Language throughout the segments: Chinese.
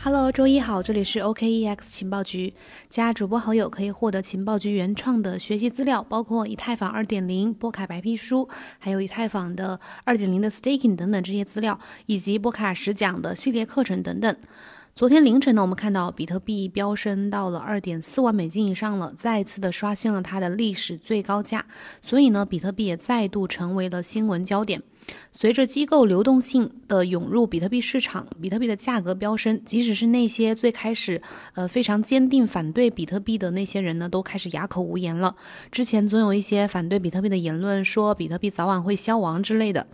Hello，周一好，这里是 OKEX 情报局。加主播好友可以获得情报局原创的学习资料，包括以太坊2.0、波卡白皮书，还有以太坊的2.0的 staking 等等这些资料，以及波卡十讲的系列课程等等。昨天凌晨呢，我们看到比特币飙升到了2.4万美金以上了，再次的刷新了它的历史最高价，所以呢，比特币也再度成为了新闻焦点。随着机构流动性的涌入比特币市场，比特币的价格飙升。即使是那些最开始呃非常坚定反对比特币的那些人呢，都开始哑口无言了。之前总有一些反对比特币的言论，说比特币早晚会消亡之类的。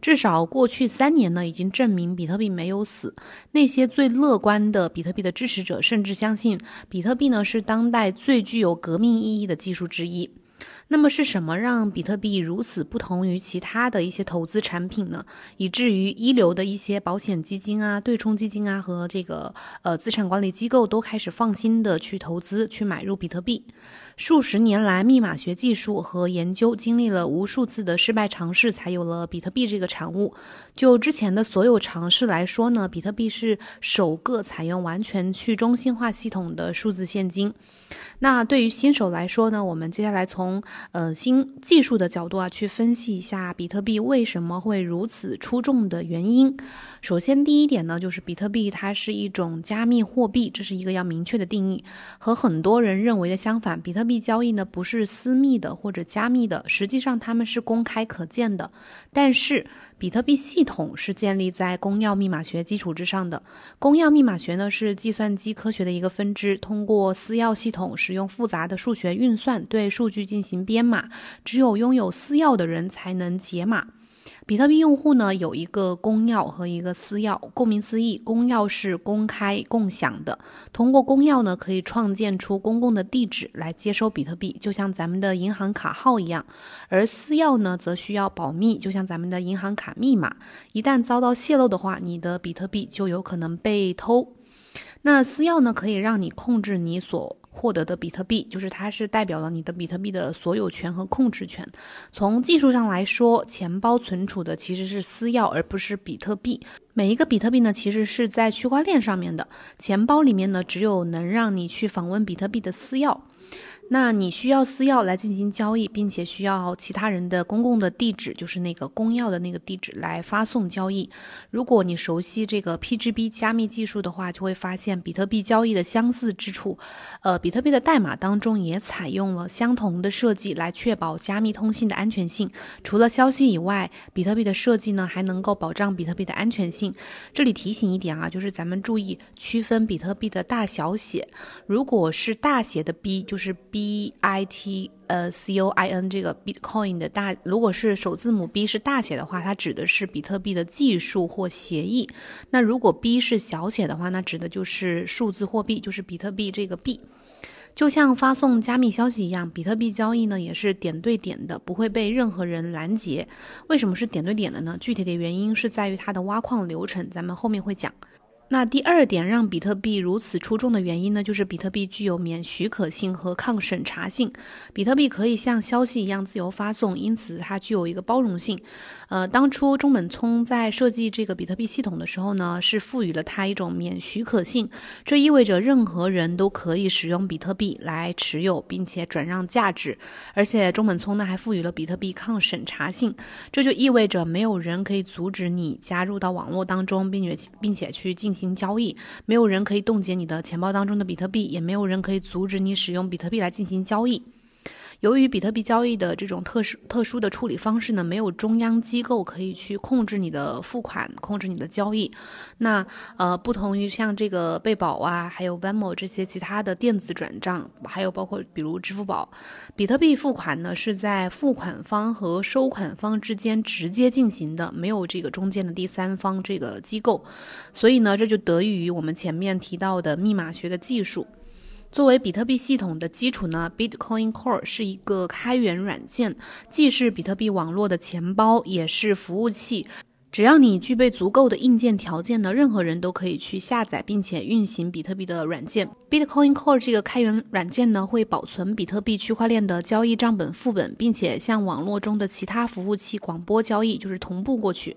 至少过去三年呢，已经证明比特币没有死。那些最乐观的比特币的支持者，甚至相信比特币呢是当代最具有革命意义的技术之一。那么是什么让比特币如此不同于其他的一些投资产品呢？以至于一流的一些保险基金啊、对冲基金啊和这个呃资产管理机构都开始放心的去投资、去买入比特币。数十年来，密码学技术和研究经历了无数次的失败尝试，才有了比特币这个产物。就之前的所有尝试来说呢，比特币是首个采用完全去中心化系统的数字现金。那对于新手来说呢，我们接下来从呃新技术的角度啊去分析一下比特币为什么会如此出众的原因。首先，第一点呢，就是比特币它是一种加密货币，这是一个要明确的定义。和很多人认为的相反，比特币交易呢不是私密的或者加密的，实际上它们是公开可见的。但是，比特币系统是建立在公钥密码学基础之上的。公钥密码学呢是计算机科学的一个分支，通过私钥系统。使用复杂的数学运算对数据进行编码，只有拥有私钥的人才能解码。比特币用户呢有一个公钥和一个私钥，顾名思义，公钥是公开共享的，通过公钥呢可以创建出公共的地址来接收比特币，就像咱们的银行卡号一样；而私钥呢则需要保密，就像咱们的银行卡密码，一旦遭到泄露的话，你的比特币就有可能被偷。那私钥呢可以让你控制你所获得的比特币，就是它是代表了你的比特币的所有权和控制权。从技术上来说，钱包存储的其实是私钥，而不是比特币。每一个比特币呢，其实是在区块链上面的，钱包里面呢，只有能让你去访问比特币的私钥。那你需要私钥来进行交易，并且需要其他人的公共的地址，就是那个公钥的那个地址来发送交易。如果你熟悉这个 PGB 加密技术的话，就会发现比特币交易的相似之处。呃，比特币的代码当中也采用了相同的设计来确保加密通信的安全性。除了消息以外，比特币的设计呢还能够保障比特币的安全性。这里提醒一点啊，就是咱们注意区分比特币的大小写。如果是大写的 B，就是 B。B I T 呃 C O I N 这个 Bitcoin 的大，如果是首字母 B 是大写的话，它指的是比特币的技术或协议。那如果 B 是小写的话，那指的就是数字货币，就是比特币这个币。就像发送加密消息一样，比特币交易呢也是点对点的，不会被任何人拦截。为什么是点对点的呢？具体的原因是在于它的挖矿流程，咱们后面会讲。那第二点让比特币如此出众的原因呢，就是比特币具有免许可性和抗审查性。比特币可以像消息一样自由发送，因此它具有一个包容性。呃，当初中本聪在设计这个比特币系统的时候呢，是赋予了它一种免许可性，这意味着任何人都可以使用比特币来持有并且转让价值。而且中本聪呢还赋予了比特币抗审查性，这就意味着没有人可以阻止你加入到网络当中，并且并且去进行。行交易，没有人可以冻结你的钱包当中的比特币，也没有人可以阻止你使用比特币来进行交易。由于比特币交易的这种特殊特殊的处理方式呢，没有中央机构可以去控制你的付款，控制你的交易。那呃，不同于像这个贝宝啊，还有 Venmo 这些其他的电子转账，还有包括比如支付宝，比特币付款呢是在付款方和收款方之间直接进行的，没有这个中间的第三方这个机构。所以呢，这就得益于我们前面提到的密码学的技术。作为比特币系统的基础呢，Bitcoin Core 是一个开源软件，既是比特币网络的钱包，也是服务器。只要你具备足够的硬件条件呢，任何人都可以去下载并且运行比特币的软件。Bitcoin Core 这个开源软件呢，会保存比特币区块链的交易账本副本，并且向网络中的其他服务器广播交易，就是同步过去。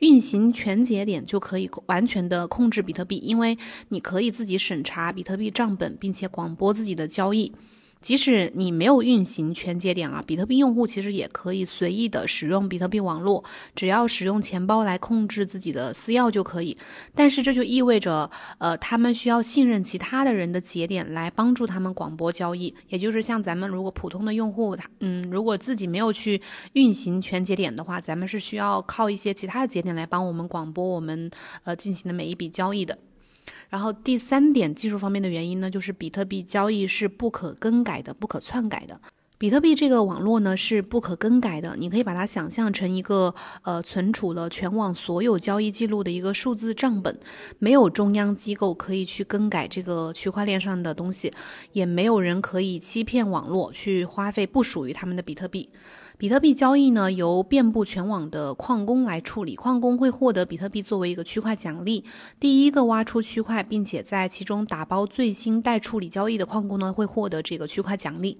运行全节点就可以完全的控制比特币，因为你可以自己审查比特币账本，并且广播自己的交易。即使你没有运行全节点啊，比特币用户其实也可以随意的使用比特币网络，只要使用钱包来控制自己的私钥就可以。但是这就意味着，呃，他们需要信任其他的人的节点来帮助他们广播交易。也就是像咱们如果普通的用户，他嗯，如果自己没有去运行全节点的话，咱们是需要靠一些其他的节点来帮我们广播我们呃进行的每一笔交易的。然后第三点技术方面的原因呢，就是比特币交易是不可更改的、不可篡改的。比特币这个网络呢是不可更改的，你可以把它想象成一个呃存储了全网所有交易记录的一个数字账本，没有中央机构可以去更改这个区块链上的东西，也没有人可以欺骗网络去花费不属于他们的比特币。比特币交易呢，由遍布全网的矿工来处理，矿工会获得比特币作为一个区块奖励。第一个挖出区块，并且在其中打包最新待处理交易的矿工呢，会获得这个区块奖励。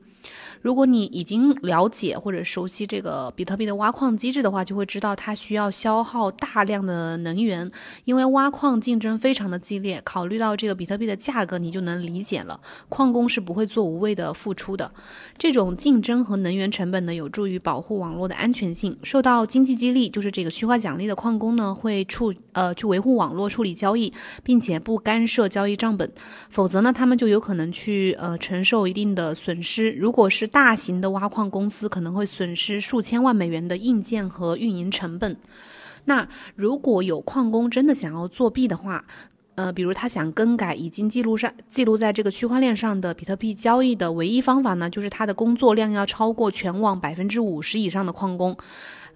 如果你已经了解或者熟悉这个比特币的挖矿机制的话，就会知道它需要消耗大量的能源，因为挖矿竞争非常的激烈。考虑到这个比特币的价格，你就能理解了，矿工是不会做无谓的付出的。这种竞争和能源成本呢，有助于保护网络的安全性。受到经济激励，就是这个区块奖励的矿工呢，会处呃去维护网络、处理交易，并且不干涉交易账本。否则呢，他们就有可能去呃承受一定的损失。如果如果是大型的挖矿公司可能会损失数千万美元的硬件和运营成本。那如果有矿工真的想要作弊的话，呃，比如他想更改已经记录上记录在这个区块链上的比特币交易的唯一方法呢，就是他的工作量要超过全网百分之五十以上的矿工。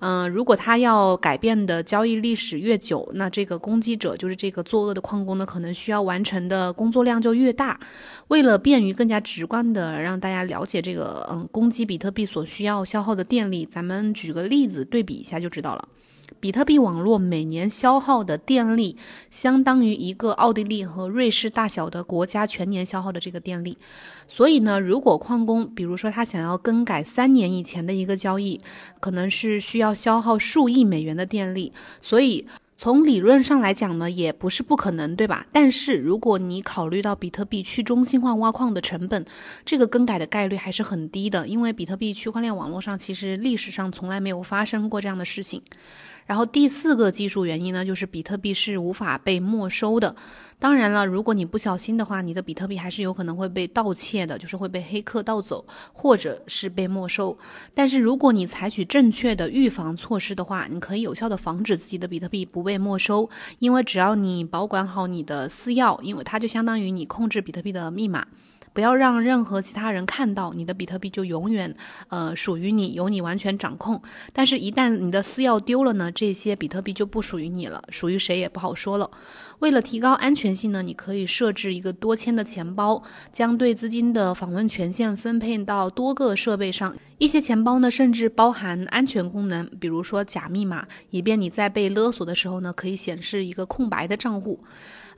嗯，如果他要改变的交易历史越久，那这个攻击者就是这个作恶的矿工呢，可能需要完成的工作量就越大。为了便于更加直观的让大家了解这个嗯攻击比特币所需要消耗的电力，咱们举个例子对比一下就知道了。比特币网络每年消耗的电力，相当于一个奥地利和瑞士大小的国家全年消耗的这个电力。所以呢，如果矿工，比如说他想要更改三年以前的一个交易，可能是需要要消耗数亿美元的电力。所以从理论上来讲呢，也不是不可能，对吧？但是如果你考虑到比特币去中心化挖矿的成本，这个更改的概率还是很低的，因为比特币区块链网络上其实历史上从来没有发生过这样的事情。然后第四个技术原因呢，就是比特币是无法被没收的。当然了，如果你不小心的话，你的比特币还是有可能会被盗窃的，就是会被黑客盗走，或者是被没收。但是如果你采取正确的预防措施的话，你可以有效的防止自己的比特币不被没收。因为只要你保管好你的私钥，因为它就相当于你控制比特币的密码。不要让任何其他人看到你的比特币，就永远呃属于你，由你完全掌控。但是，一旦你的私钥丢了呢，这些比特币就不属于你了，属于谁也不好说了。为了提高安全性呢，你可以设置一个多签的钱包，将对资金的访问权限分配到多个设备上。一些钱包呢，甚至包含安全功能，比如说假密码，以便你在被勒索的时候呢，可以显示一个空白的账户。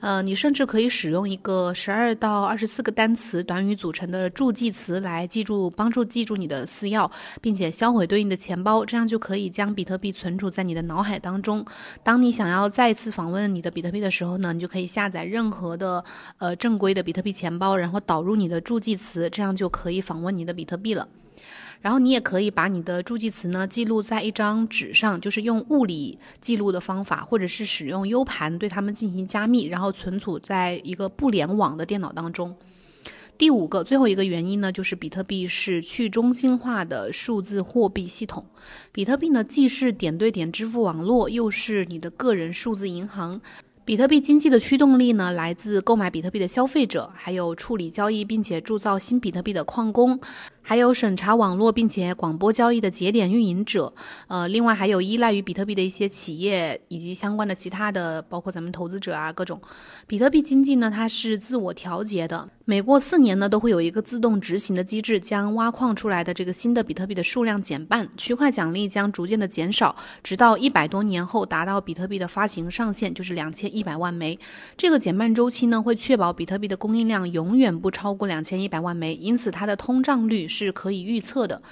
呃，你甚至可以使用一个十二到二十四个单词短语组成的助记词来记住，帮助记住你的私钥，并且销毁对应的钱包，这样就可以将比特币存储在你的脑海当中。当你想要再次访问你的比特币的时候呢，你就可以下载任何的呃正规的比特币钱包，然后导入你的助记词，这样就可以访问你的比特币了。然后你也可以把你的助记词呢记录在一张纸上，就是用物理记录的方法，或者是使用 U 盘对它们进行加密，然后存储在一个不联网的电脑当中。第五个，最后一个原因呢，就是比特币是去中心化的数字货币系统。比特币呢，既是点对点支付网络，又是你的个人数字银行。比特币经济的驱动力呢，来自购买比特币的消费者，还有处理交易并且铸造新比特币的矿工。还有审查网络并且广播交易的节点运营者，呃，另外还有依赖于比特币的一些企业以及相关的其他的，包括咱们投资者啊，各种。比特币经济呢，它是自我调节的，每过四年呢，都会有一个自动执行的机制，将挖矿出来的这个新的比特币的数量减半，区块奖励将逐渐的减少，直到一百多年后达到比特币的发行上限，就是两千一百万枚。这个减半周期呢，会确保比特币的供应量永远不超过两千一百万枚，因此它的通胀率。是可以预测的。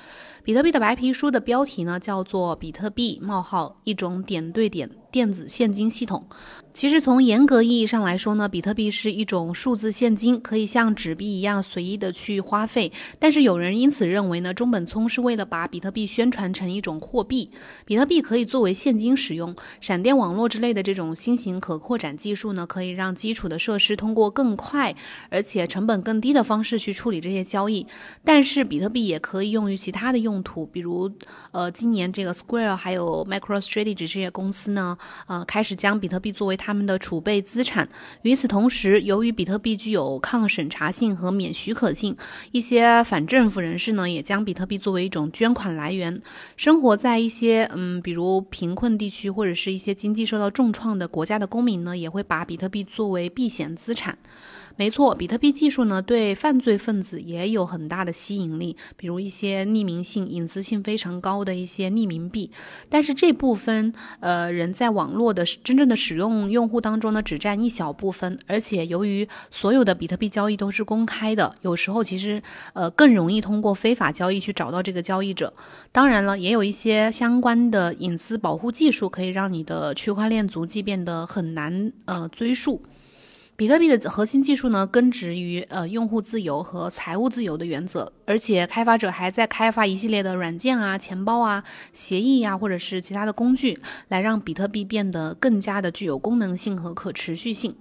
比特币的白皮书的标题呢，叫做“比特币：冒号一种点对点电子现金系统。其实从严格意义上来说呢，比特币是一种数字现金，可以像纸币一样随意的去花费。但是有人因此认为呢，中本聪是为了把比特币宣传成一种货币，比特币可以作为现金使用。闪电网络之类的这种新型可扩展技术呢，可以让基础的设施通过更快而且成本更低的方式去处理这些交易。但是比特币也可以用于其他的用途，比如呃，今年这个 Square 还有 MicroStrategy 这些公司呢，呃，开始将比特币作为他们的储备资产。与此同时，由于比特币具有抗审查性和免许可性，一些反政府人士呢也将比特币作为一种捐款来源。生活在一些嗯，比如贫困地区或者是一些经济受到重创的国家的公民呢，也会把比特币作为避险资产。没错，比特币技术呢，对犯罪分子也有很大的吸引力，比如一些匿名性、隐私性非常高的一些匿名币。但是这部分呃人在网络的真正的使用用户当中呢，只占一小部分。而且由于所有的比特币交易都是公开的，有时候其实呃更容易通过非法交易去找到这个交易者。当然了，也有一些相关的隐私保护技术，可以让你的区块链足迹变得很难呃追溯。比特币的核心技术呢，根植于呃用户自由和财务自由的原则，而且开发者还在开发一系列的软件啊、钱包啊、协议呀，或者是其他的工具，来让比特币变得更加的具有功能性和可持续性。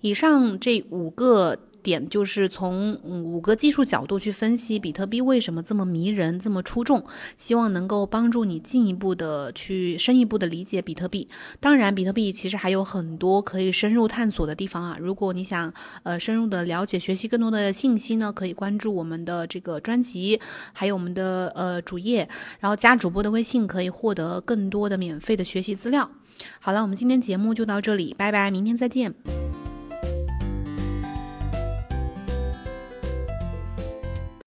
以上这五个。点就是从五个技术角度去分析比特币为什么这么迷人、这么出众，希望能够帮助你进一步的去深一步的理解比特币。当然，比特币其实还有很多可以深入探索的地方啊。如果你想呃深入的了解、学习更多的信息呢，可以关注我们的这个专辑，还有我们的呃主页，然后加主播的微信，可以获得更多的免费的学习资料。好了，我们今天节目就到这里，拜拜，明天再见。